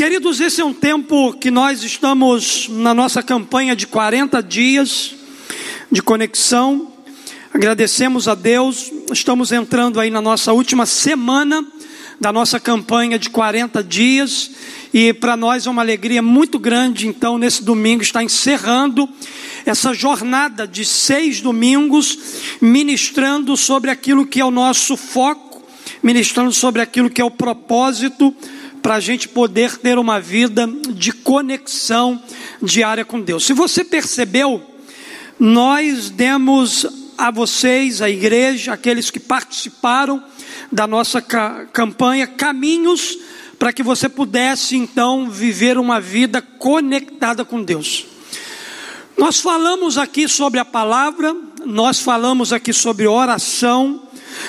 Queridos, esse é um tempo que nós estamos na nossa campanha de 40 dias de conexão. Agradecemos a Deus, estamos entrando aí na nossa última semana da nossa campanha de 40 dias e para nós é uma alegria muito grande, então, nesse domingo, estar encerrando essa jornada de seis domingos, ministrando sobre aquilo que é o nosso foco, ministrando sobre aquilo que é o propósito para a gente poder ter uma vida de conexão diária com Deus. Se você percebeu, nós demos a vocês, a igreja, aqueles que participaram da nossa campanha, caminhos para que você pudesse então viver uma vida conectada com Deus. Nós falamos aqui sobre a palavra, nós falamos aqui sobre oração,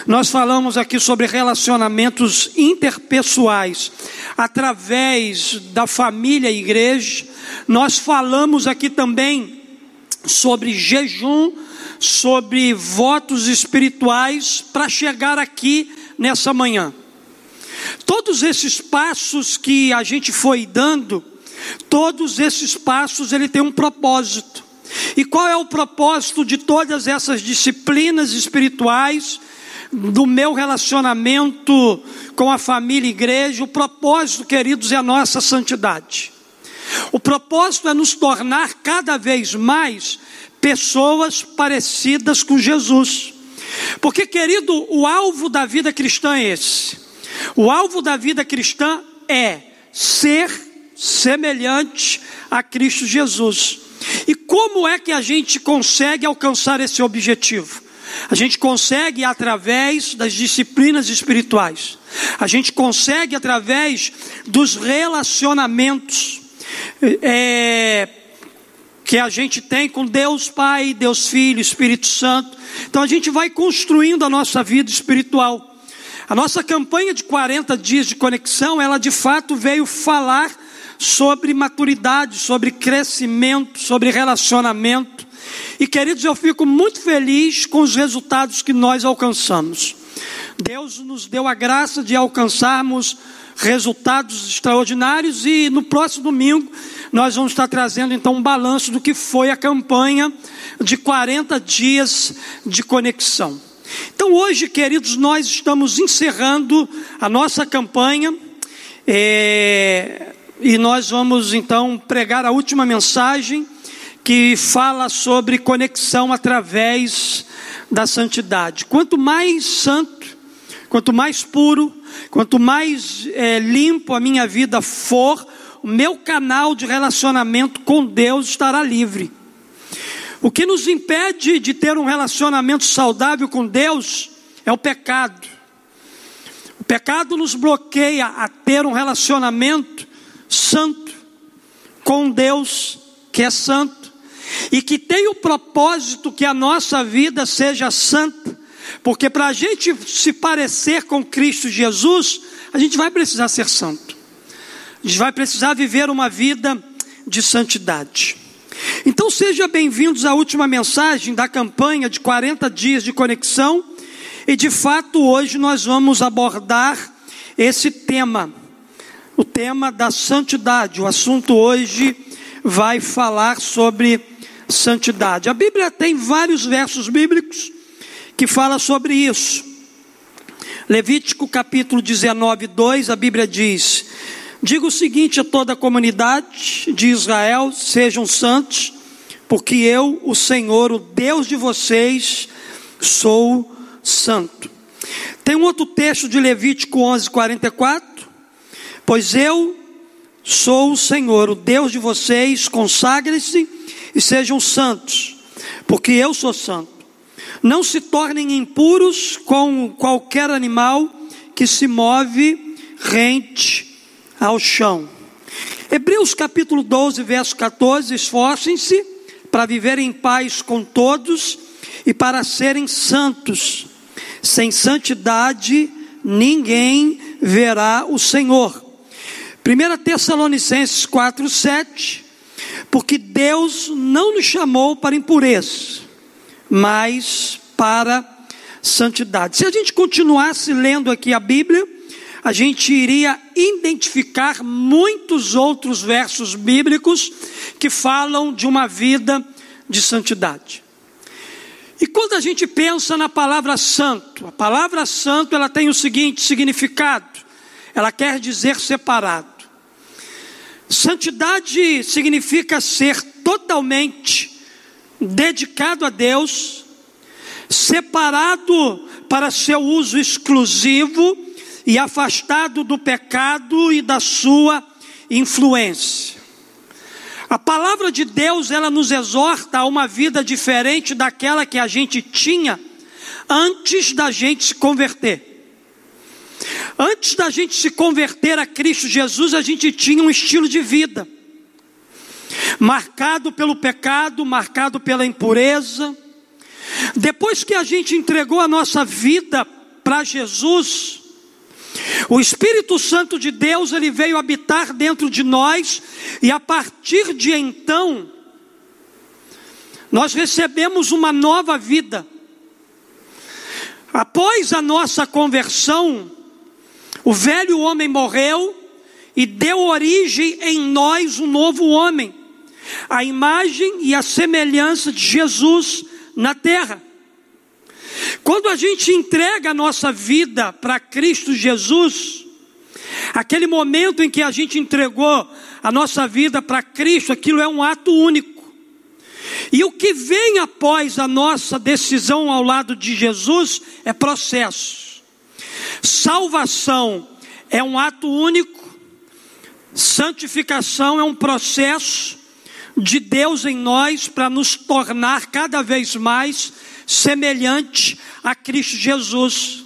nós falamos aqui sobre relacionamentos interpessoais através da família e igreja. Nós falamos aqui também sobre jejum, sobre votos espirituais para chegar aqui nessa manhã. Todos esses passos que a gente foi dando, todos esses passos ele tem um propósito. E qual é o propósito de todas essas disciplinas espirituais? Do meu relacionamento com a família e igreja, o propósito, queridos, é a nossa santidade. O propósito é nos tornar cada vez mais pessoas parecidas com Jesus. Porque, querido, o alvo da vida cristã é esse. O alvo da vida cristã é ser semelhante a Cristo Jesus. E como é que a gente consegue alcançar esse objetivo? A gente consegue através das disciplinas espirituais. A gente consegue através dos relacionamentos é, que a gente tem com Deus Pai, Deus Filho, Espírito Santo. Então a gente vai construindo a nossa vida espiritual. A nossa campanha de 40 dias de conexão, ela de fato veio falar sobre maturidade, sobre crescimento, sobre relacionamento. E queridos, eu fico muito feliz com os resultados que nós alcançamos. Deus nos deu a graça de alcançarmos resultados extraordinários e no próximo domingo nós vamos estar trazendo então um balanço do que foi a campanha de 40 dias de conexão. Então hoje, queridos, nós estamos encerrando a nossa campanha é, e nós vamos então pregar a última mensagem que fala sobre conexão através da santidade. Quanto mais santo, quanto mais puro, quanto mais é, limpo a minha vida for, o meu canal de relacionamento com Deus estará livre. O que nos impede de ter um relacionamento saudável com Deus é o pecado. O pecado nos bloqueia a ter um relacionamento santo com Deus, que é santo e que tem o propósito que a nossa vida seja santa, porque para a gente se parecer com Cristo Jesus, a gente vai precisar ser santo, a gente vai precisar viver uma vida de santidade. Então sejam bem-vindos à última mensagem da campanha de 40 dias de conexão, e de fato hoje nós vamos abordar esse tema, o tema da santidade. O assunto hoje vai falar sobre santidade. A Bíblia tem vários versos bíblicos que fala sobre isso. Levítico capítulo 19, 2, a Bíblia diz: Diga o seguinte a toda a comunidade de Israel: sejam santos, porque eu, o Senhor, o Deus de vocês, sou santo. Tem um outro texto de Levítico 11, 44. Pois eu sou o Senhor, o Deus de vocês, consagre-se e sejam santos, porque eu sou santo. Não se tornem impuros com qualquer animal que se move rente ao chão. Hebreus capítulo 12, verso 14: Esforcem-se para viver em paz com todos e para serem santos. Sem santidade ninguém verá o Senhor. 1 Tessalonicenses 4, 7 porque Deus não nos chamou para impureza, mas para santidade. Se a gente continuasse lendo aqui a Bíblia, a gente iria identificar muitos outros versos bíblicos que falam de uma vida de santidade. E quando a gente pensa na palavra santo, a palavra santo ela tem o seguinte significado: ela quer dizer separado. Santidade significa ser totalmente dedicado a Deus, separado para seu uso exclusivo e afastado do pecado e da sua influência. A palavra de Deus, ela nos exorta a uma vida diferente daquela que a gente tinha antes da gente se converter. Antes da gente se converter a Cristo Jesus, a gente tinha um estilo de vida marcado pelo pecado, marcado pela impureza. Depois que a gente entregou a nossa vida para Jesus, o Espírito Santo de Deus, ele veio habitar dentro de nós, e a partir de então, nós recebemos uma nova vida. Após a nossa conversão, o velho homem morreu e deu origem em nós um novo homem, a imagem e a semelhança de Jesus na terra. Quando a gente entrega a nossa vida para Cristo Jesus, aquele momento em que a gente entregou a nossa vida para Cristo, aquilo é um ato único. E o que vem após a nossa decisão ao lado de Jesus é processo. Salvação é um ato único, santificação é um processo de Deus em nós para nos tornar cada vez mais semelhante a Cristo Jesus.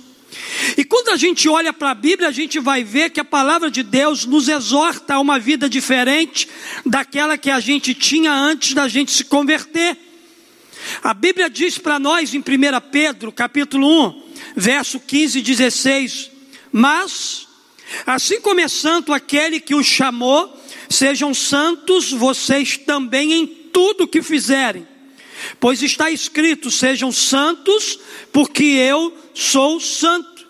E quando a gente olha para a Bíblia, a gente vai ver que a palavra de Deus nos exorta a uma vida diferente daquela que a gente tinha antes da gente se converter. A Bíblia diz para nós em 1 Pedro, capítulo 1, verso 15 e 16: Mas, assim como é santo aquele que os chamou, sejam santos vocês também em tudo que fizerem Pois está escrito: sejam santos, porque eu sou santo.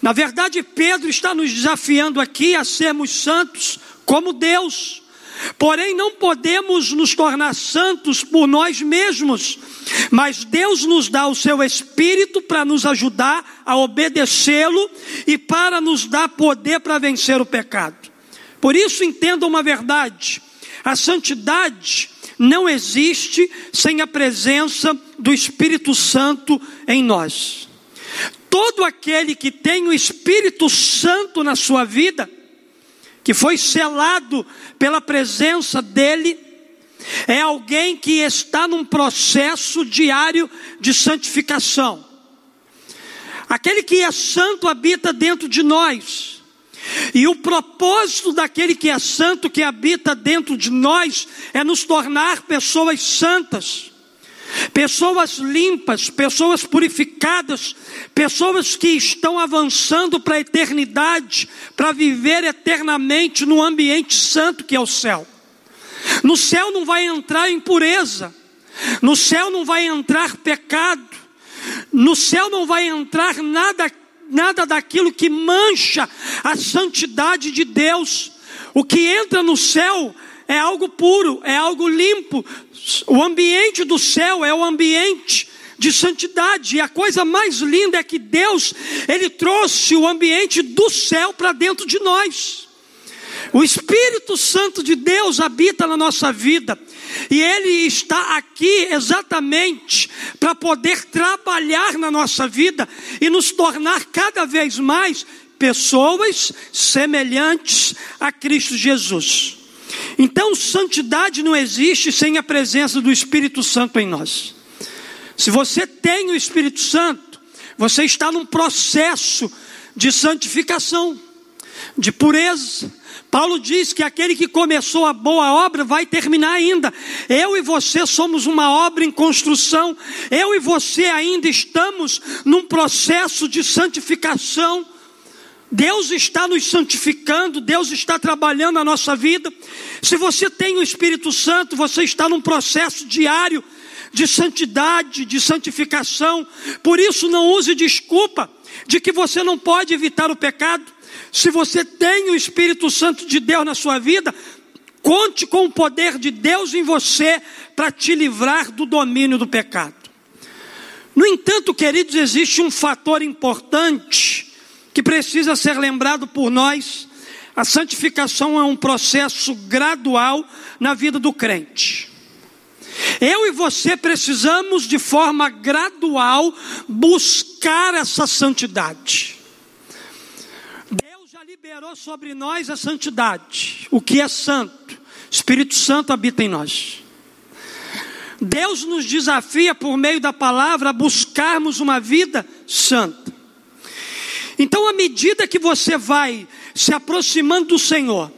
Na verdade, Pedro está nos desafiando aqui a sermos santos como Deus. Porém, não podemos nos tornar santos por nós mesmos, mas Deus nos dá o seu Espírito para nos ajudar a obedecê-lo e para nos dar poder para vencer o pecado. Por isso, entenda uma verdade: a santidade não existe sem a presença do Espírito Santo em nós. Todo aquele que tem o Espírito Santo na sua vida, que foi selado pela presença dele, é alguém que está num processo diário de santificação. Aquele que é santo habita dentro de nós. E o propósito daquele que é santo, que habita dentro de nós, é nos tornar pessoas santas, pessoas limpas, pessoas purificadas, pessoas que estão avançando para a eternidade, para viver eternamente no ambiente santo que é o céu. No céu não vai entrar impureza, no céu não vai entrar pecado, no céu não vai entrar nada nada daquilo que mancha a santidade de Deus. O que entra no céu é algo puro, é algo limpo. O ambiente do céu é o ambiente de santidade. E a coisa mais linda é que Deus, Ele trouxe o ambiente do céu para dentro de nós. O Espírito Santo de Deus habita na nossa vida. E Ele está aqui exatamente para poder trabalhar na nossa vida e nos tornar cada vez mais pessoas semelhantes a Cristo Jesus. Então, santidade não existe sem a presença do Espírito Santo em nós. Se você tem o Espírito Santo, você está num processo de santificação, de pureza, Paulo diz que aquele que começou a boa obra vai terminar ainda. Eu e você somos uma obra em construção. Eu e você ainda estamos num processo de santificação. Deus está nos santificando, Deus está trabalhando na nossa vida. Se você tem o Espírito Santo, você está num processo diário de santidade, de santificação. Por isso, não use desculpa de que você não pode evitar o pecado. Se você tem o Espírito Santo de Deus na sua vida, conte com o poder de Deus em você para te livrar do domínio do pecado. No entanto, queridos, existe um fator importante que precisa ser lembrado por nós. A santificação é um processo gradual na vida do crente. Eu e você precisamos, de forma gradual, buscar essa santidade. Deus já liberou sobre nós a santidade, o que é santo. Espírito Santo habita em nós. Deus nos desafia por meio da palavra a buscarmos uma vida santa. Então, à medida que você vai se aproximando do Senhor,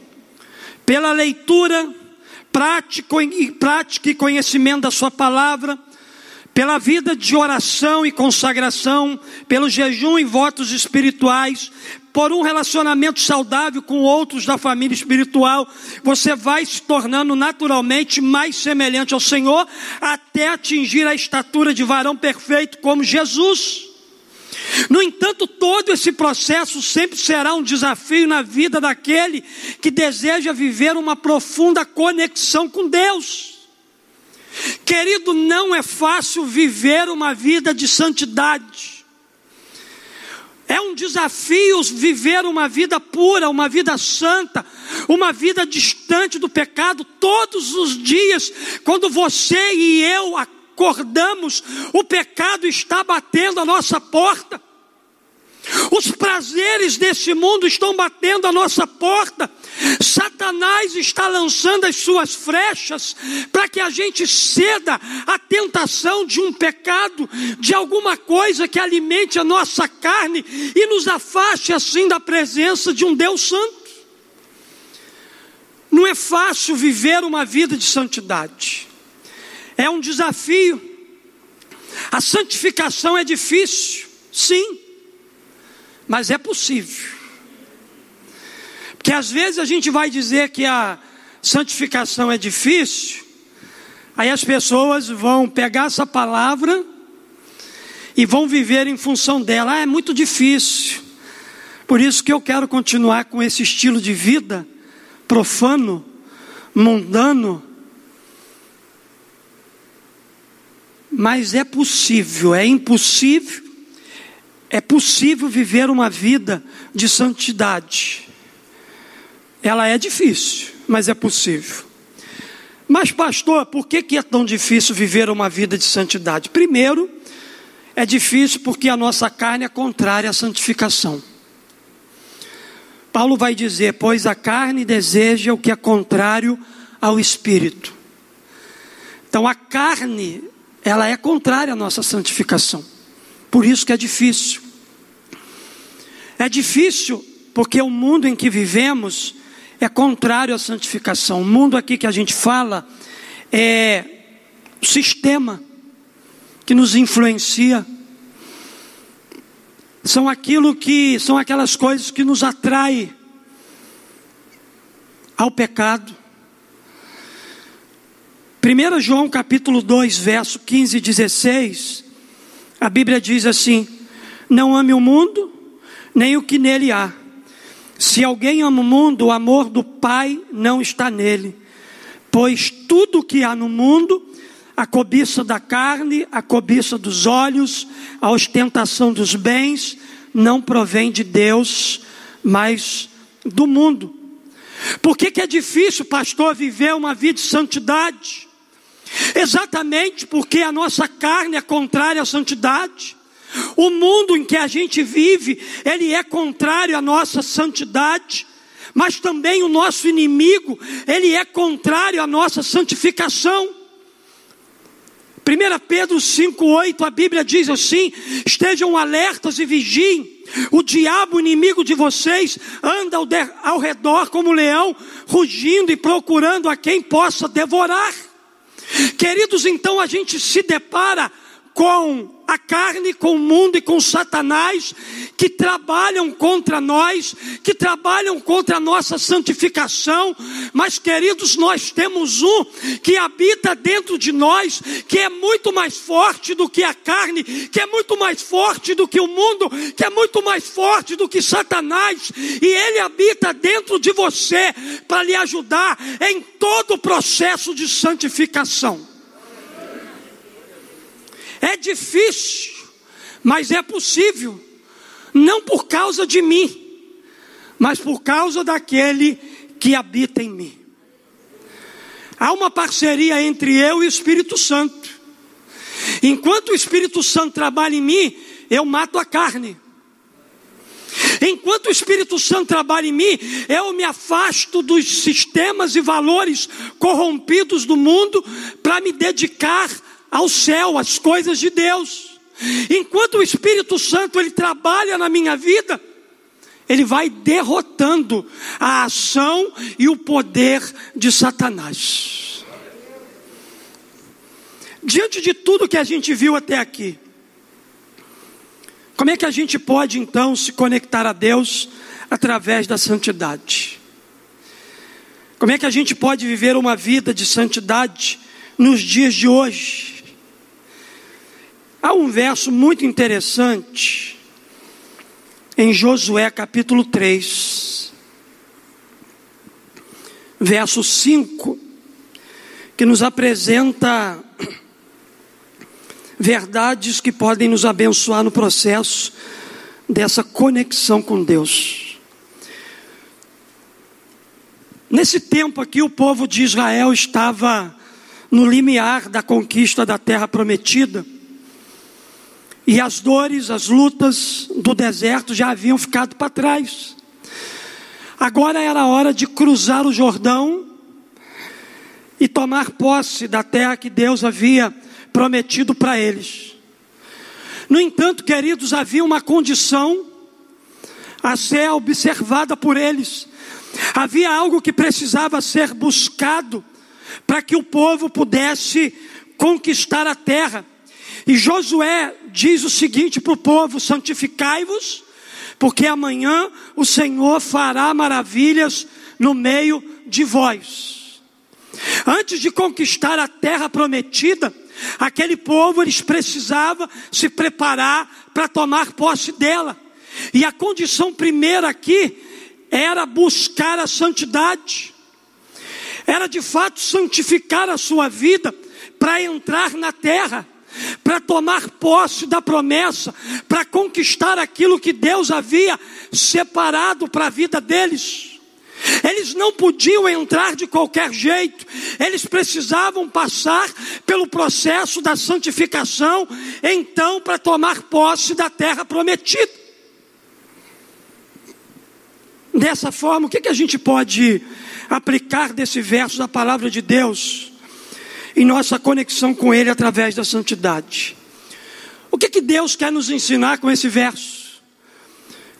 pela leitura, prática e, conhecimento da Sua palavra, pela vida de oração e consagração, pelo jejum e votos espirituais, por um relacionamento saudável com outros da família espiritual, você vai se tornando naturalmente mais semelhante ao Senhor, até atingir a estatura de varão perfeito como Jesus. No entanto, todo esse processo sempre será um desafio na vida daquele que deseja viver uma profunda conexão com Deus. Querido, não é fácil viver uma vida de santidade. É um desafio viver uma vida pura, uma vida santa, uma vida distante do pecado todos os dias. Quando você e eu acordamos, o pecado está batendo a nossa porta. Os prazeres desse mundo estão batendo a nossa porta. Satanás está lançando as suas flechas para que a gente ceda à tentação de um pecado, de alguma coisa que alimente a nossa carne e nos afaste assim da presença de um Deus Santo. Não é fácil viver uma vida de santidade, é um desafio. A santificação é difícil, sim mas é possível. Porque às vezes a gente vai dizer que a santificação é difícil, aí as pessoas vão pegar essa palavra e vão viver em função dela. Ah, é muito difícil. Por isso que eu quero continuar com esse estilo de vida profano, mundano. Mas é possível, é impossível é possível viver uma vida de santidade. Ela é difícil, mas é possível. Mas, pastor, por que, é tão difícil viver uma vida de santidade? Primeiro, é difícil porque a nossa carne é contrária à santificação. Paulo vai dizer: Pois a carne deseja o que é contrário ao espírito. Então, a carne, ela é contrária à nossa santificação. Por isso que é difícil. É difícil porque o mundo em que vivemos é contrário à santificação. O mundo aqui que a gente fala é o sistema que nos influencia. São aquilo que são aquelas coisas que nos atraem ao pecado. 1 João capítulo 2, verso 15 e 16, a Bíblia diz assim: Não ame o mundo, nem o que nele há. Se alguém ama o mundo, o amor do Pai não está nele. Pois tudo que há no mundo, a cobiça da carne, a cobiça dos olhos, a ostentação dos bens, não provém de Deus, mas do mundo. Por que, que é difícil, pastor, viver uma vida de santidade? Exatamente porque a nossa carne é contrária à santidade. O mundo em que a gente vive, ele é contrário à nossa santidade, mas também o nosso inimigo, ele é contrário à nossa santificação. 1 Pedro 5,8, a Bíblia diz assim: estejam alertas e vigiem. O diabo, inimigo de vocês, anda ao, de, ao redor como leão, rugindo e procurando a quem possa devorar. Queridos, então a gente se depara com a carne, com o mundo e com Satanás, que trabalham contra nós, que trabalham contra a nossa santificação, mas queridos, nós temos um que habita dentro de nós, que é muito mais forte do que a carne, que é muito mais forte do que o mundo, que é muito mais forte do que Satanás, e ele habita dentro de você para lhe ajudar em todo o processo de santificação. É difícil, mas é possível. Não por causa de mim, mas por causa daquele que habita em mim. Há uma parceria entre eu e o Espírito Santo. Enquanto o Espírito Santo trabalha em mim, eu mato a carne. Enquanto o Espírito Santo trabalha em mim, eu me afasto dos sistemas e valores corrompidos do mundo para me dedicar ao céu, às coisas de Deus. Enquanto o Espírito Santo ele trabalha na minha vida, ele vai derrotando a ação e o poder de Satanás. Diante de tudo que a gente viu até aqui, como é que a gente pode então se conectar a Deus através da santidade? Como é que a gente pode viver uma vida de santidade nos dias de hoje? Há um verso muito interessante em Josué capítulo 3, verso 5, que nos apresenta verdades que podem nos abençoar no processo dessa conexão com Deus. Nesse tempo aqui, o povo de Israel estava no limiar da conquista da terra prometida. E as dores, as lutas do deserto já haviam ficado para trás. Agora era a hora de cruzar o Jordão e tomar posse da terra que Deus havia prometido para eles. No entanto, queridos, havia uma condição a ser observada por eles. Havia algo que precisava ser buscado para que o povo pudesse conquistar a terra. E Josué diz o seguinte para o povo: santificai-vos, porque amanhã o Senhor fará maravilhas no meio de vós. Antes de conquistar a terra prometida, aquele povo eles precisavam se preparar para tomar posse dela. E a condição primeira aqui era buscar a santidade. Era de fato santificar a sua vida para entrar na terra para tomar posse da promessa, para conquistar aquilo que Deus havia separado para a vida deles. Eles não podiam entrar de qualquer jeito, eles precisavam passar pelo processo da santificação, então, para tomar posse da terra prometida. Dessa forma, o que, que a gente pode aplicar desse verso da palavra de Deus? Em nossa conexão com Ele através da santidade. O que, que Deus quer nos ensinar com esse verso?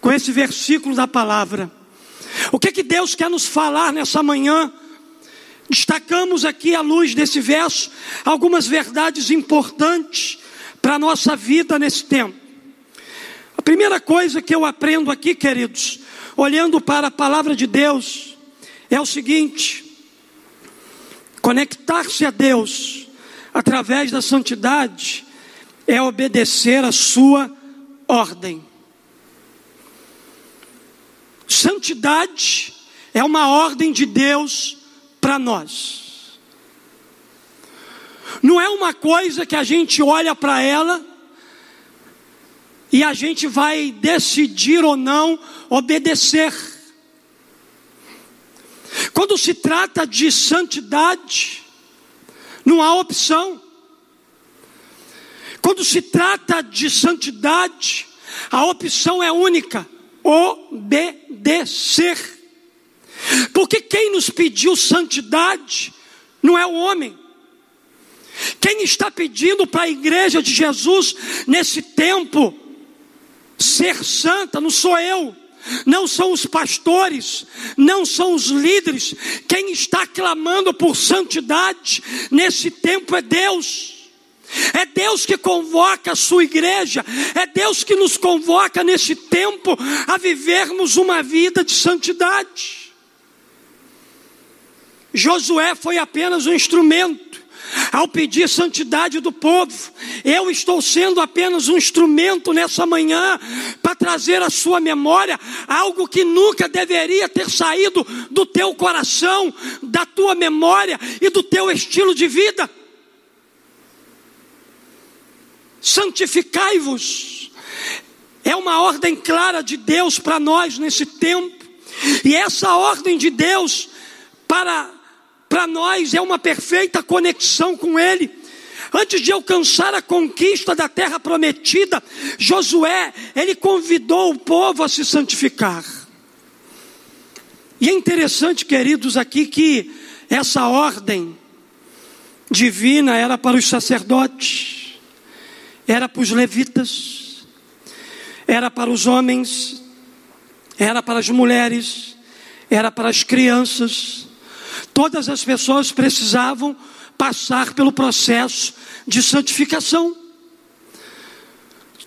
Com esse versículo da palavra? O que, que Deus quer nos falar nessa manhã? Destacamos aqui, à luz desse verso, algumas verdades importantes para a nossa vida nesse tempo. A primeira coisa que eu aprendo aqui, queridos, olhando para a palavra de Deus, é o seguinte: Conectar-se a Deus através da santidade é obedecer a sua ordem. Santidade é uma ordem de Deus para nós. Não é uma coisa que a gente olha para ela e a gente vai decidir ou não obedecer. Quando se trata de santidade, não há opção. Quando se trata de santidade, a opção é única: obedecer. Porque quem nos pediu santidade não é o homem. Quem está pedindo para a igreja de Jesus nesse tempo ser santa não sou eu não são os pastores, não são os líderes. Quem está clamando por santidade nesse tempo é Deus. É Deus que convoca a sua igreja, é Deus que nos convoca nesse tempo a vivermos uma vida de santidade. Josué foi apenas um instrumento ao pedir santidade do povo. Eu estou sendo apenas um instrumento nessa manhã para trazer à sua memória algo que nunca deveria ter saído do teu coração, da tua memória e do teu estilo de vida. Santificai-vos. É uma ordem clara de Deus para nós nesse tempo. E essa ordem de Deus para para nós é uma perfeita conexão com Ele. Antes de alcançar a conquista da terra prometida, Josué, ele convidou o povo a se santificar. E é interessante, queridos, aqui que essa ordem divina era para os sacerdotes, era para os levitas, era para os homens, era para as mulheres, era para as crianças, Todas as pessoas precisavam passar pelo processo de santificação.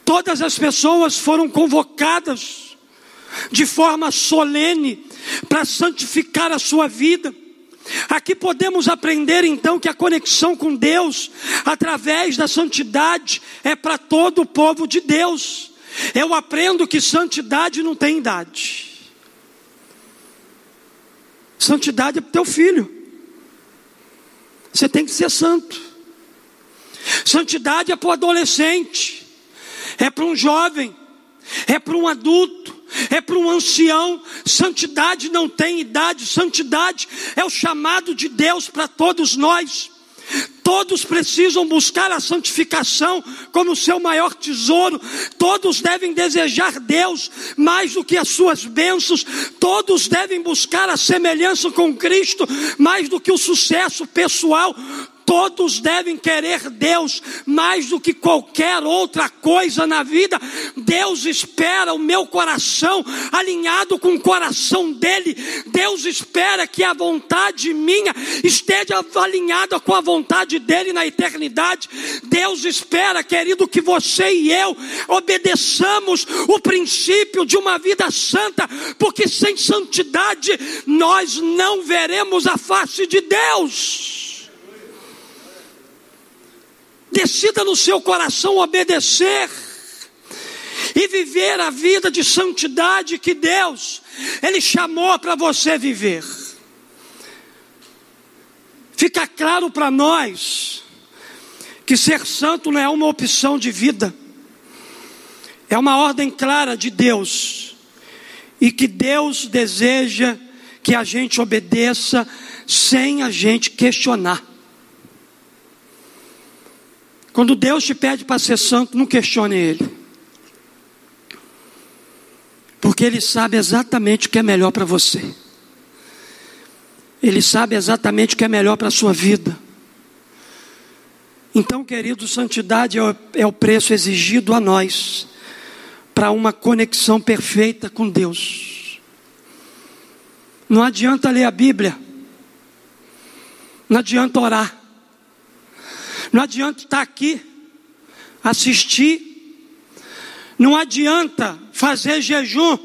Todas as pessoas foram convocadas de forma solene para santificar a sua vida. Aqui podemos aprender então que a conexão com Deus, através da santidade, é para todo o povo de Deus. Eu aprendo que santidade não tem idade. Santidade é para o teu filho. Você tem que ser santo. Santidade é para o adolescente, é para um jovem, é para um adulto, é para um ancião. Santidade não tem idade, santidade é o chamado de Deus para todos nós. Todos precisam buscar a santificação como seu maior tesouro. Todos devem desejar Deus mais do que as suas bênçãos. Todos devem buscar a semelhança com Cristo mais do que o sucesso pessoal. Todos devem querer Deus mais do que qualquer outra coisa na vida. Deus espera o meu coração alinhado com o coração dele. Deus espera que a vontade minha esteja alinhada com a vontade dele na eternidade. Deus espera, querido, que você e eu obedeçamos o princípio de uma vida santa, porque sem santidade nós não veremos a face de Deus. Decida no seu coração obedecer e viver a vida de santidade que Deus ele chamou para você viver. Fica claro para nós que ser santo não é uma opção de vida. É uma ordem clara de Deus. E que Deus deseja que a gente obedeça sem a gente questionar. Quando Deus te pede para ser santo, não questione Ele. Porque Ele sabe exatamente o que é melhor para você. Ele sabe exatamente o que é melhor para a sua vida. Então, querido, santidade é o, é preço exigido a nós para uma conexão perfeita com Deus. Não adianta ler a Bíblia, não adianta orar, não adianta estar aqui, assistir, não adianta fazer jejum,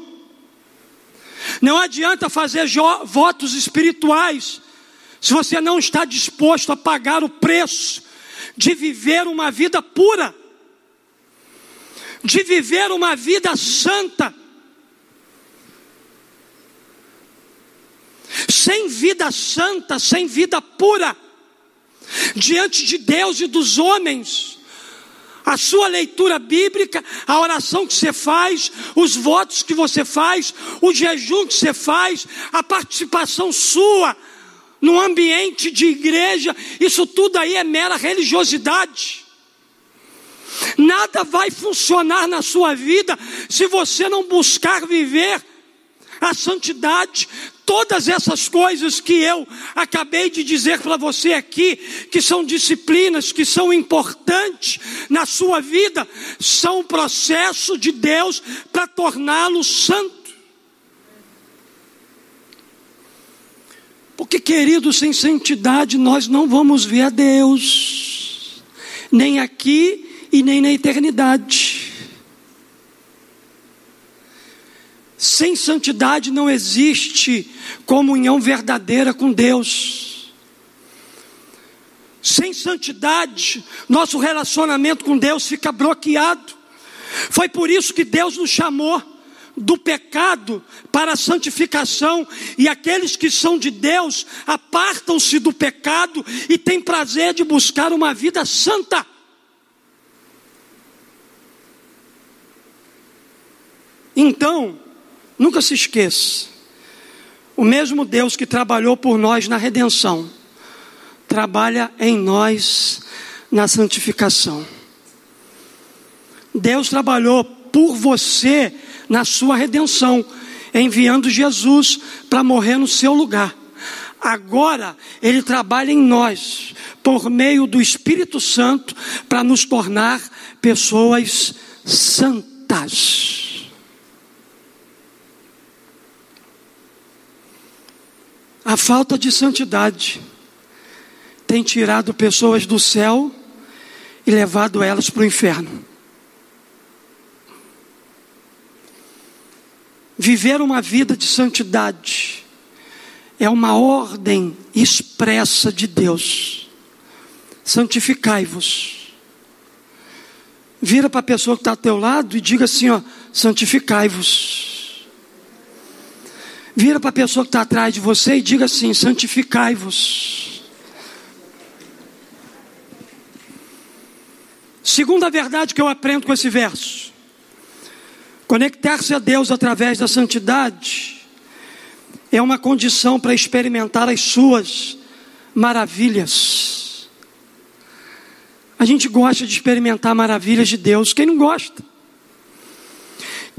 não adianta fazer votos espirituais, se você não está disposto a pagar o preço de viver uma vida pura, de viver uma vida santa. Sem vida santa, sem vida pura, diante de Deus e dos homens. A sua leitura bíblica, a oração que você faz, os votos que você faz, o jejum que você faz, a participação sua no ambiente de igreja, isso tudo aí é mera religiosidade. Nada vai funcionar na sua vida se você não buscar viver a santidade, Todas essas coisas que eu acabei de dizer para você aqui, que são disciplinas, que são importantes na sua vida, são um processo de Deus para torná-lo santo. Porque, querido, sem santidade nós não vamos ver a Deus. nem aqui e nem na eternidade. Sem santidade não existe comunhão verdadeira com Deus. Sem santidade, nosso relacionamento com Deus fica bloqueado. Foi por isso que Deus nos chamou do pecado para a santificação, e aqueles que são de Deus apartam-se do pecado e têm prazer de buscar uma vida santa. Então, nunca se esqueça, o mesmo Deus que trabalhou por nós na redenção, trabalha em nós na santificação. Deus trabalhou por você na sua redenção, enviando Jesus para morrer no seu lugar. Agora ele trabalha em nós por meio do Espírito Santo para nos tornar pessoas santas. A falta de santidade tem tirado pessoas do céu e levado elas para o inferno. Viver uma vida de santidade é uma ordem expressa de Deus. Santificai-vos. Vira para a pessoa que está ao teu lado e diga assim: ó, santificai-vos. Vira para a pessoa que está atrás de você e diga assim: santificai-vos. Segunda verdade que eu aprendo com esse verso. Conectar-se a Deus através da santidade é uma condição para experimentar as suas maravilhas. A gente gosta de experimentar maravilhas de Deus, quem não gosta?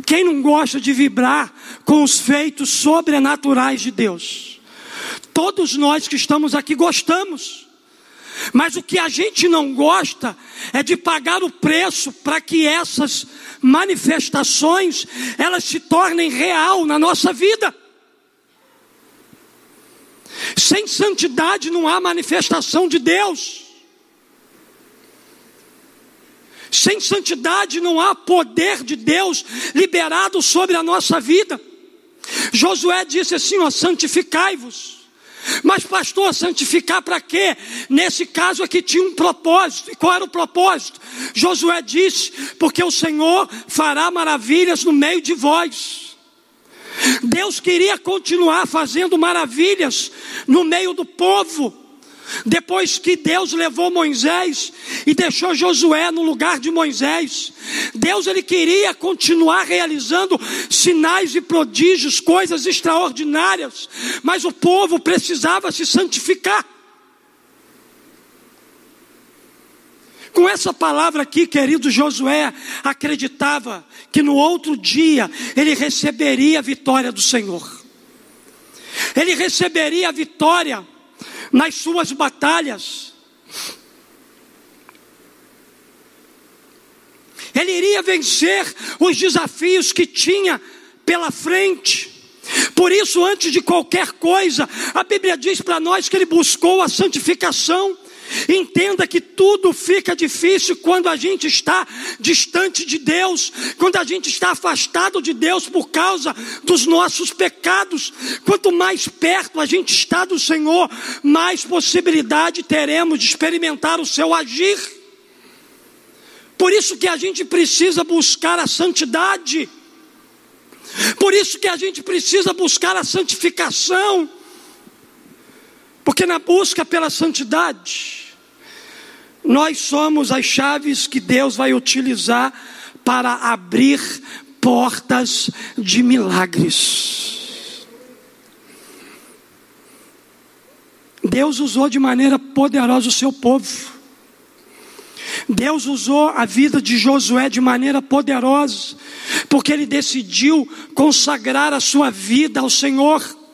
Quem não gosta de vibrar com os feitos sobrenaturais de Deus? Todos nós que estamos aqui gostamos. Mas o que a gente não gosta é de pagar o preço para que essas manifestações elas se tornem real na nossa vida. Sem santidade não há manifestação de Deus. Sem santidade não há poder de Deus liberado sobre a nossa vida. Josué disse assim: ó, santificai-vos mas, pastor, santificar para quê? Nesse caso aqui tinha um propósito. E qual era o propósito? Josué disse: Porque o Senhor fará maravilhas no meio de vós. Deus queria continuar fazendo maravilhas no meio do povo. Depois que Deus levou Moisés e deixou Josué no lugar de Moisés, Deus ele queria continuar realizando sinais e prodígios, coisas extraordinárias, mas o povo precisava se santificar. Com essa palavra aqui, querido Josué, acreditava que no outro dia ele receberia a vitória do Senhor. Ele receberia a vitória nas suas batalhas. Ele iria vencer os desafios que tinha pela frente. Por isso, antes de qualquer coisa, a Bíblia diz para nós que ele buscou a santificação. Entenda que tudo fica difícil quando a gente está distante de Deus, quando a gente está afastado de Deus por causa dos nossos pecados. Quanto mais perto a gente está do Senhor, mais possibilidade teremos de experimentar o seu agir. Por isso que a gente precisa buscar a santidade. Por isso que a gente precisa buscar a santificação. Porque na busca pela santidade, nós somos as chaves que Deus vai utilizar para abrir portas de milagres. Deus usou de maneira poderosa o seu povo. Deus usou a vida de Josué de maneira poderosa, porque ele decidiu consagrar a sua vida ao Senhor.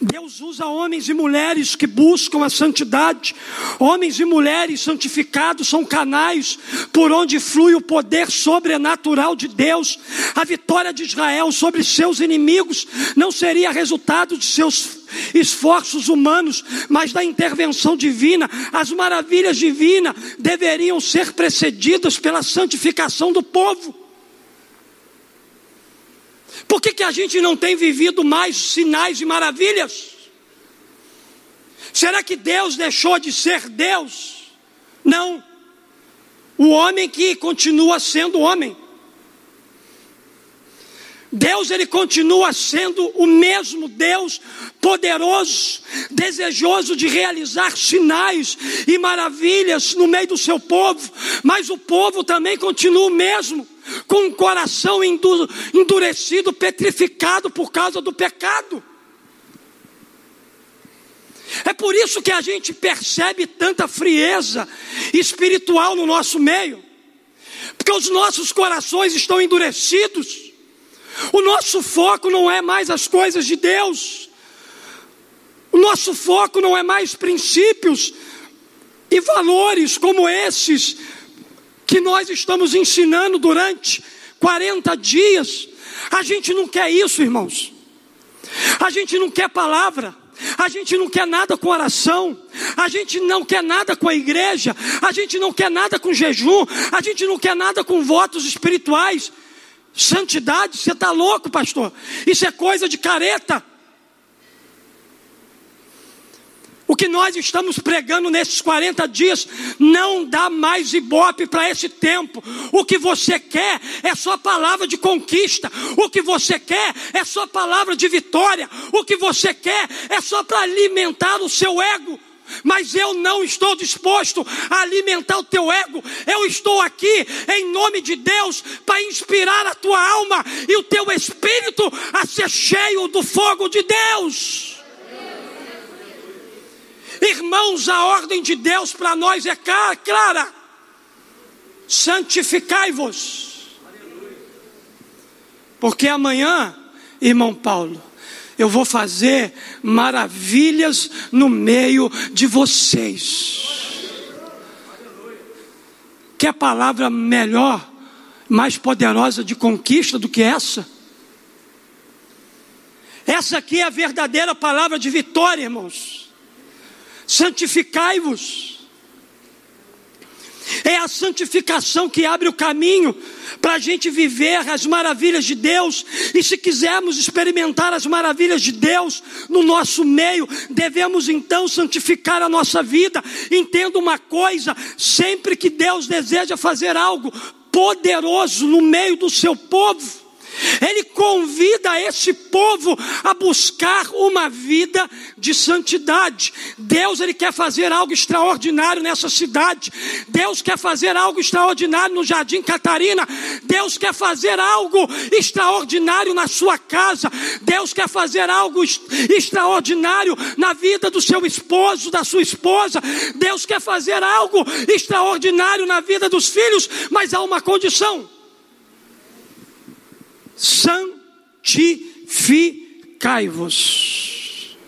Deus usa homens e mulheres que buscam a santidade. Homens e mulheres santificados são canais por onde flui o poder sobrenatural de Deus. A vitória de Israel sobre seus inimigos não seria resultado de seus esforços humanos, mas da intervenção divina. As maravilhas divinas deveriam ser precedidas pela santificação do povo. Por que, que a gente não tem vivido mais sinais e maravilhas? Será que Deus deixou de ser Deus? Não. O homem que continua sendo homem. Deus ele continua sendo o mesmo Deus poderoso, desejoso de realizar sinais e maravilhas no meio do seu povo, mas o povo também continua o mesmo com o coração endurecido, petrificado por causa do pecado. É por isso que a gente percebe tanta frieza espiritual no nosso meio, porque os nossos corações estão endurecidos, o nosso foco não é mais as coisas de Deus, o nosso foco não é mais princípios e valores como esses que nós estamos ensinando durante 40 dias. A gente não quer isso, irmãos. A gente não quer palavra. A gente não quer nada com oração, a gente não quer nada com a igreja, a gente não quer nada com jejum, a gente não quer nada com votos espirituais. Santidade, você está louco, pastor? Isso é coisa de careta. O que nós estamos pregando nesses 40 dias não dá mais ibope para esse tempo. O que você quer é só palavra de conquista. O que você quer é só palavra de vitória. O que você quer é só para alimentar o seu ego. Mas eu não estou disposto a alimentar o teu ego. Eu estou aqui em nome de Deus para inspirar a tua alma e o teu espírito a ser cheio do fogo de Deus. Irmãos, a ordem de Deus para nós é clara: santificai-vos. Porque amanhã, irmão Paulo, eu vou fazer maravilhas no meio de vocês. Quer palavra melhor, mais poderosa de conquista do que essa? Essa aqui é a verdadeira palavra de vitória, irmãos santificai-vos. É a santificação que abre o caminho para a gente viver as maravilhas de Deus. E se quisermos experimentar as maravilhas de Deus no nosso meio, devemos então santificar a nossa vida. Entenda uma coisa: sempre que Deus deseja fazer algo poderoso no meio do seu povo, ele convida esse povo a buscar uma vida de santidade. Deus ele quer fazer algo extraordinário nessa cidade. Deus quer fazer algo extraordinário no Jardim Catarina. Deus quer fazer algo extraordinário na sua casa. Deus quer fazer algo extraordinário na vida do seu esposo, da sua esposa. Deus quer fazer algo extraordinário na vida dos filhos, mas há uma condição santificai-vos.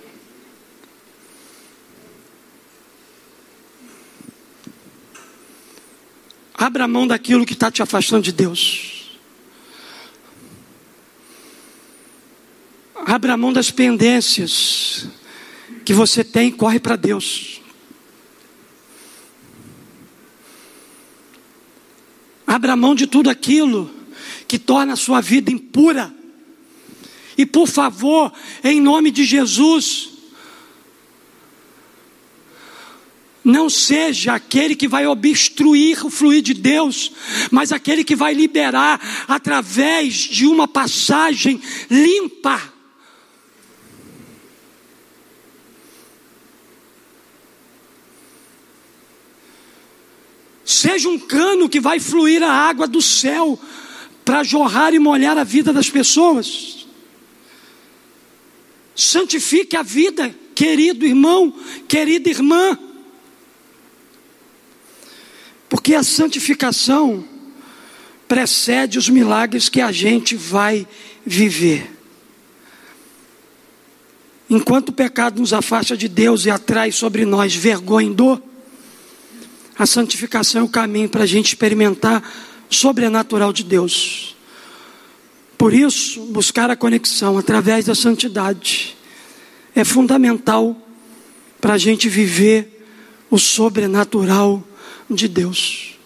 Abra mão daquilo que está te afastando de Deus. Abra mão das pendências que você tem corre para Deus. Abra mão de tudo aquilo que torna a sua vida impura. E por favor, em nome de Jesus, não seja aquele que vai obstruir o fluir de Deus, mas aquele que vai liberar através de uma passagem limpa. Seja um cano que vai fluir a água do céu para jorrar e molhar a vida das pessoas. Santifique a vida, querido irmão, querida irmã. Porque a santificação precede os milagres que a gente vai viver. enquanto o pecado nos afasta de Deus e atrai sobre nós vergonha e dor, a santificação é o caminho para a gente experimentar sobrenatural de Deus. Por isso, buscar a conexão através da santidade é fundamental para a gente viver o sobrenatural de Deus.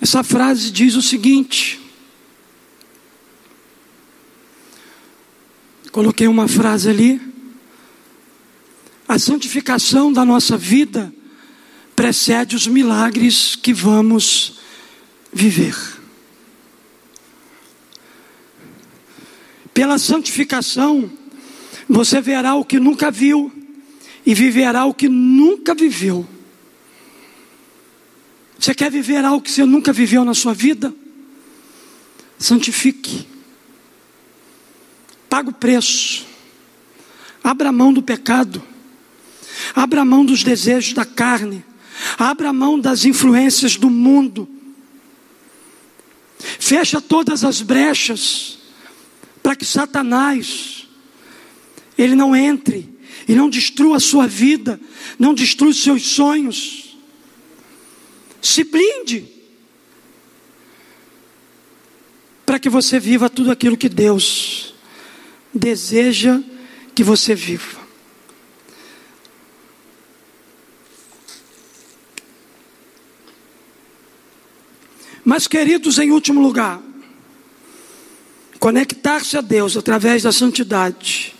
Essa frase diz o seguinte: coloquei uma frase ali. A santificação da nossa vida precede os milagres que vamos viver. Pela santificação, você verá o que nunca viu e viverá o que nunca viveu. Você quer viver algo que você nunca viveu na sua vida? Santifique. Paga o preço. Abra mão do pecado. Abra mão dos desejos da carne. Abra mão das influências do mundo. Fecha todas as brechas para que Satanás ele não entre e não destrua a sua vida, não destrua os seus sonhos. Se blinde para que você viva tudo aquilo que Deus deseja que você viva. Mas, queridos, em último lugar, conectar-se a Deus através da santidade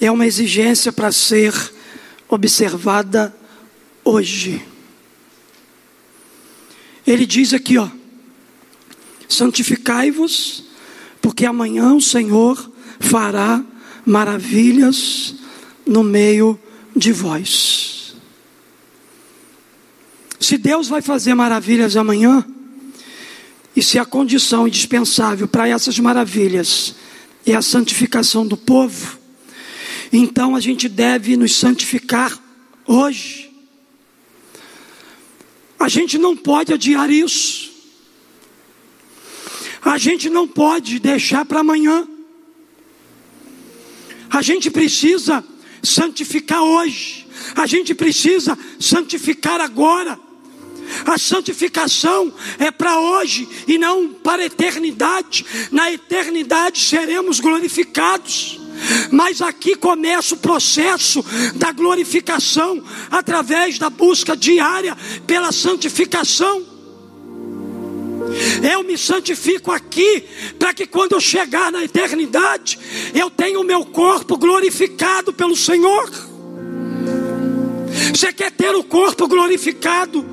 é uma exigência para ser observada hoje. Ele diz aqui, ó: santificai-vos, porque amanhã o Senhor fará maravilhas no meio de vós. Se Deus vai fazer maravilhas amanhã, e se a condição indispensável para essas maravilhas é a santificação do povo, então a gente deve nos santificar hoje. A gente não pode adiar isso. A gente não pode deixar para amanhã. A gente precisa santificar hoje. A gente precisa santificar agora. A santificação é para hoje e não para a eternidade. Na eternidade seremos glorificados. Mas aqui começa o processo da glorificação através da busca diária pela santificação. Eu me santifico aqui para que quando eu chegar na eternidade, eu tenha o meu corpo glorificado pelo Senhor. Você quer ter o corpo glorificado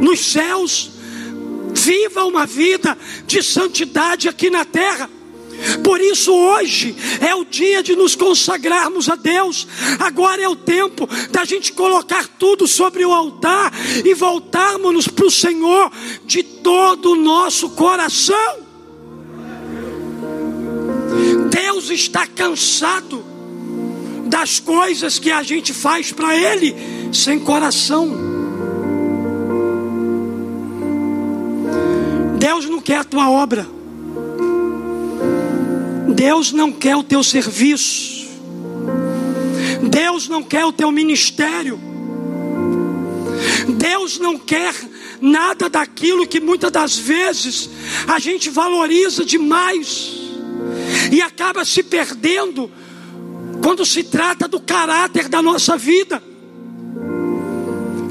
nos céus? Viva uma vida de santidade aqui na terra. Por isso, hoje é o dia de nos consagrarmos a Deus. Agora é o tempo da gente colocar tudo sobre o altar e voltarmos para o Senhor de todo o nosso coração. Deus está cansado das coisas que a gente faz para Ele sem coração. Deus não quer a tua obra. Deus não quer o teu serviço. Deus não quer o teu ministério. Deus não quer nada daquilo que muitas das vezes a gente valoriza demais e acaba se perdendo quando se trata do caráter da nossa vida.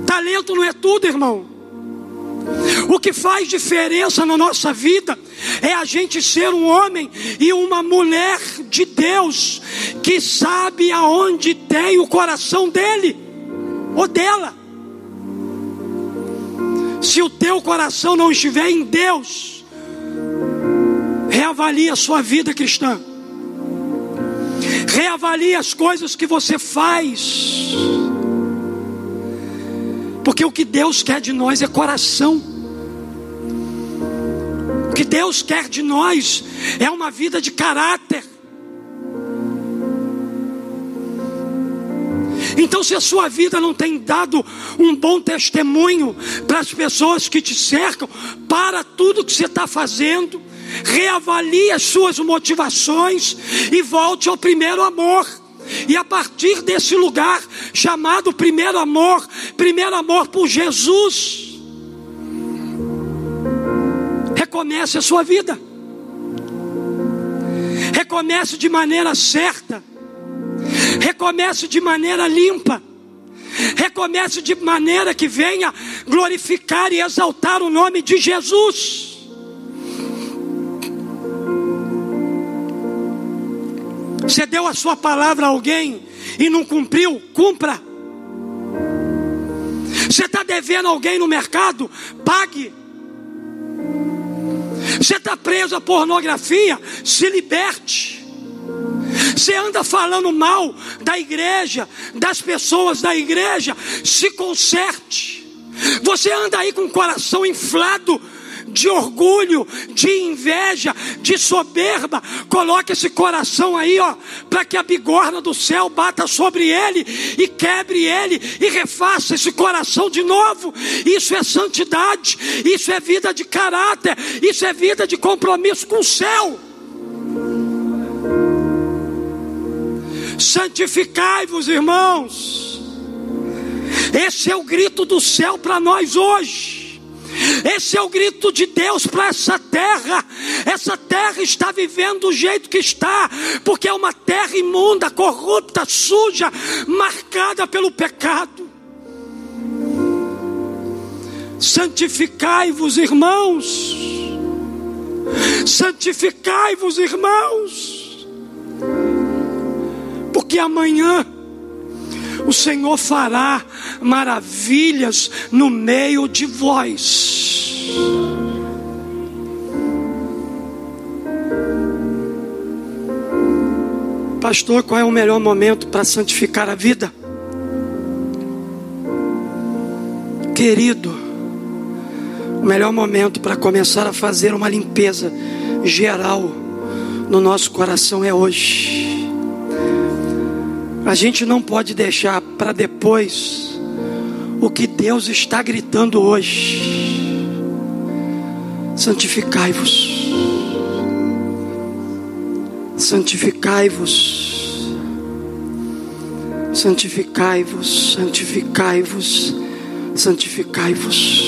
Talento não é tudo, irmão. O que faz diferença na nossa vida é a gente ser um homem e uma mulher de Deus que sabe aonde tem o coração dele ou dela. Se o teu coração não estiver em Deus, reavalie a sua vida cristã. Reavalie as coisas que você faz. Porque o que Deus quer de nós é coração que Deus quer de nós é uma vida de caráter. Então, se a sua vida não tem dado um bom testemunho para as pessoas que te cercam, para tudo que você está fazendo, reavalie as suas motivações e volte ao primeiro amor. E a partir desse lugar chamado primeiro amor, primeiro amor por Jesus, recomece a sua vida. Recomece de maneira certa. Recomece de maneira limpa. Recomece de maneira que venha glorificar e exaltar o nome de Jesus. Você deu a sua palavra a alguém e não cumpriu, cumpra. Você está devendo alguém no mercado, pague. Você está preso à pornografia, se liberte. Você anda falando mal da igreja, das pessoas da igreja, se conserte. Você anda aí com o coração inflado de orgulho, de inveja, de soberba. Coloque esse coração aí, ó, para que a bigorna do céu bata sobre ele e quebre ele e refaça esse coração de novo. Isso é santidade, isso é vida de caráter, isso é vida de compromisso com o céu. Santificai-vos, irmãos. Esse é o grito do céu para nós hoje. Esse é o grito de Deus para essa terra. Essa terra está vivendo do jeito que está, porque é uma terra imunda, corrupta, suja, marcada pelo pecado. Santificai-vos, irmãos. Santificai-vos, irmãos porque amanhã o Senhor fará maravilhas no meio de vós. Pastor, qual é o melhor momento para santificar a vida? Querido, o melhor momento para começar a fazer uma limpeza geral no nosso coração é hoje. A gente não pode deixar para depois o que Deus está gritando hoje. Santificai-vos. Santificai-vos. Santificai-vos, santificai-vos, santificai-vos.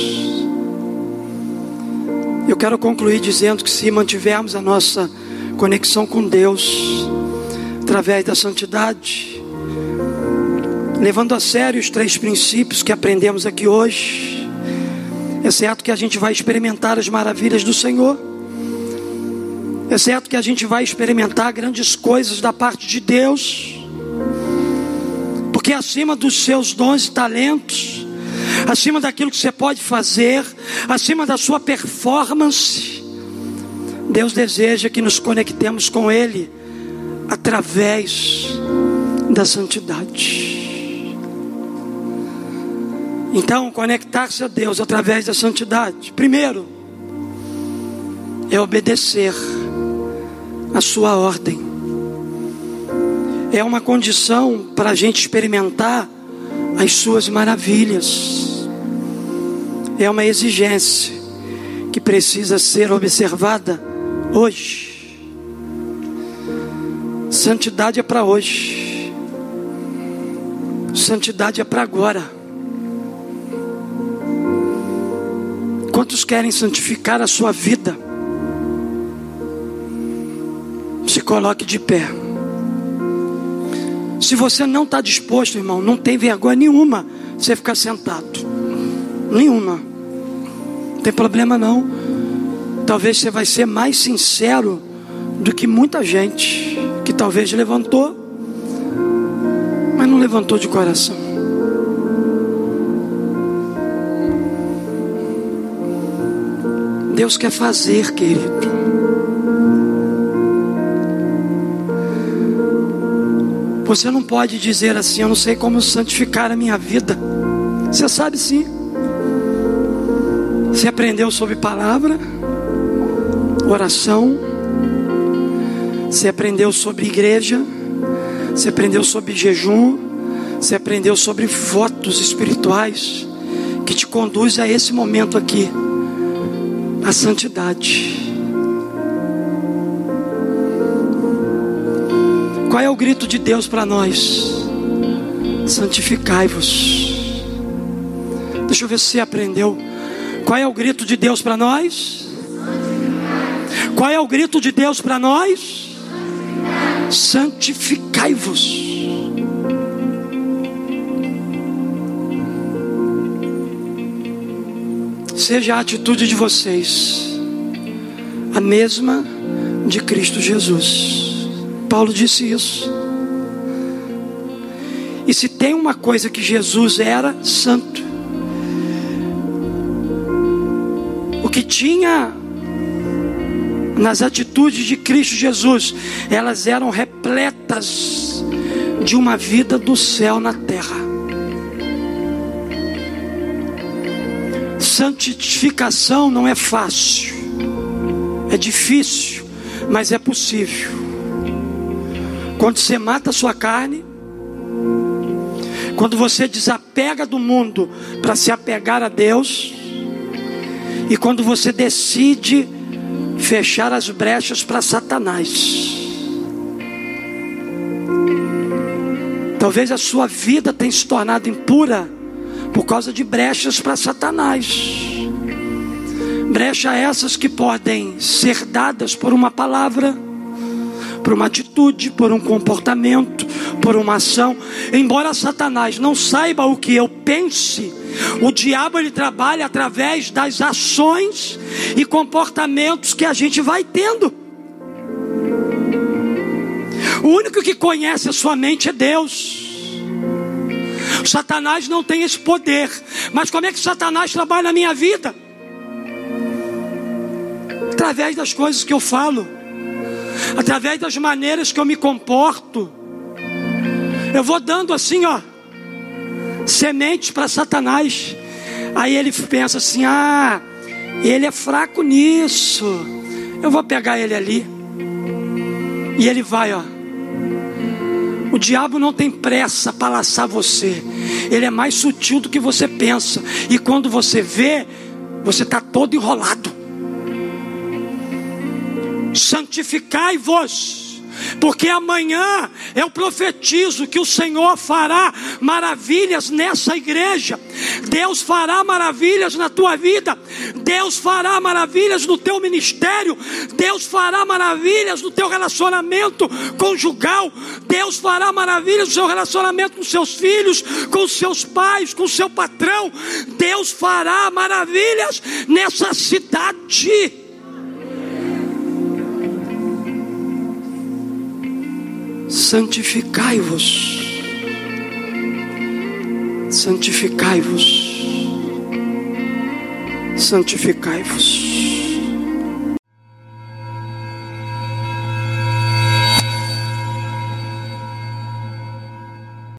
Eu quero concluir dizendo que se mantivermos a nossa conexão com Deus através da santidade, levando a sério os três princípios que aprendemos aqui hoje, é certo que a gente vai experimentar as maravilhas do Senhor, é certo que a gente vai experimentar grandes coisas da parte de Deus, porque acima dos seus dons e talentos, acima daquilo que você pode fazer, acima da sua performance, Deus deseja que nos conectemos com Ele através da santidade. Então, conectar-se a Deus através da santidade, primeiro, é obedecer a Sua ordem, é uma condição para a gente experimentar as Suas maravilhas, é uma exigência que precisa ser observada hoje. Santidade é para hoje, santidade é para agora. Quantos querem santificar a sua vida? Se coloque de pé. Se você não está disposto, irmão, não tem vergonha nenhuma você ficar sentado. Nenhuma. Não tem problema não. Talvez você vai ser mais sincero do que muita gente que talvez levantou, mas não levantou de coração. Deus quer fazer, querido. Você não pode dizer assim: Eu não sei como santificar a minha vida. Você sabe sim. Você aprendeu sobre palavra, oração. Você aprendeu sobre igreja. Você aprendeu sobre jejum. Você aprendeu sobre votos espirituais que te conduz a esse momento aqui a santidade. Qual é o grito de Deus para nós? Santificai-vos. Deixa eu ver se você aprendeu. Qual é o grito de Deus para nós? Qual é o grito de Deus para nós? Santificai-vos. Seja a atitude de vocês a mesma de Cristo Jesus. Paulo disse isso. E se tem uma coisa que Jesus era, santo. O que tinha nas atitudes de Cristo Jesus, elas eram repletas de uma vida do céu na terra. Santificação não é fácil, é difícil, mas é possível. Quando você mata a sua carne, quando você desapega do mundo para se apegar a Deus, e quando você decide fechar as brechas para Satanás. Talvez a sua vida tenha se tornado impura por causa de brechas para Satanás. Brechas essas que podem ser dadas por uma palavra, por uma atitude, por um comportamento, por uma ação. Embora Satanás não saiba o que eu pense, o diabo ele trabalha através das ações e comportamentos que a gente vai tendo. O único que conhece a sua mente é Deus. Satanás não tem esse poder. Mas como é que Satanás trabalha na minha vida? Através das coisas que eu falo, através das maneiras que eu me comporto. Eu vou dando assim, ó, sementes para Satanás. Aí ele pensa assim: ah, ele é fraco nisso. Eu vou pegar ele ali. E ele vai, ó. O diabo não tem pressa para laçar você. Ele é mais sutil do que você pensa. E quando você vê, você está todo enrolado. Santificai-vos porque amanhã eu profetizo que o Senhor fará maravilhas nessa igreja. Deus fará maravilhas na tua vida. Deus fará maravilhas no teu ministério. Deus fará maravilhas no teu relacionamento conjugal. Deus fará maravilhas no seu relacionamento com seus filhos, com seus pais, com seu patrão. Deus fará maravilhas nessa cidade. Santificai-vos, santificai-vos, santificai-vos.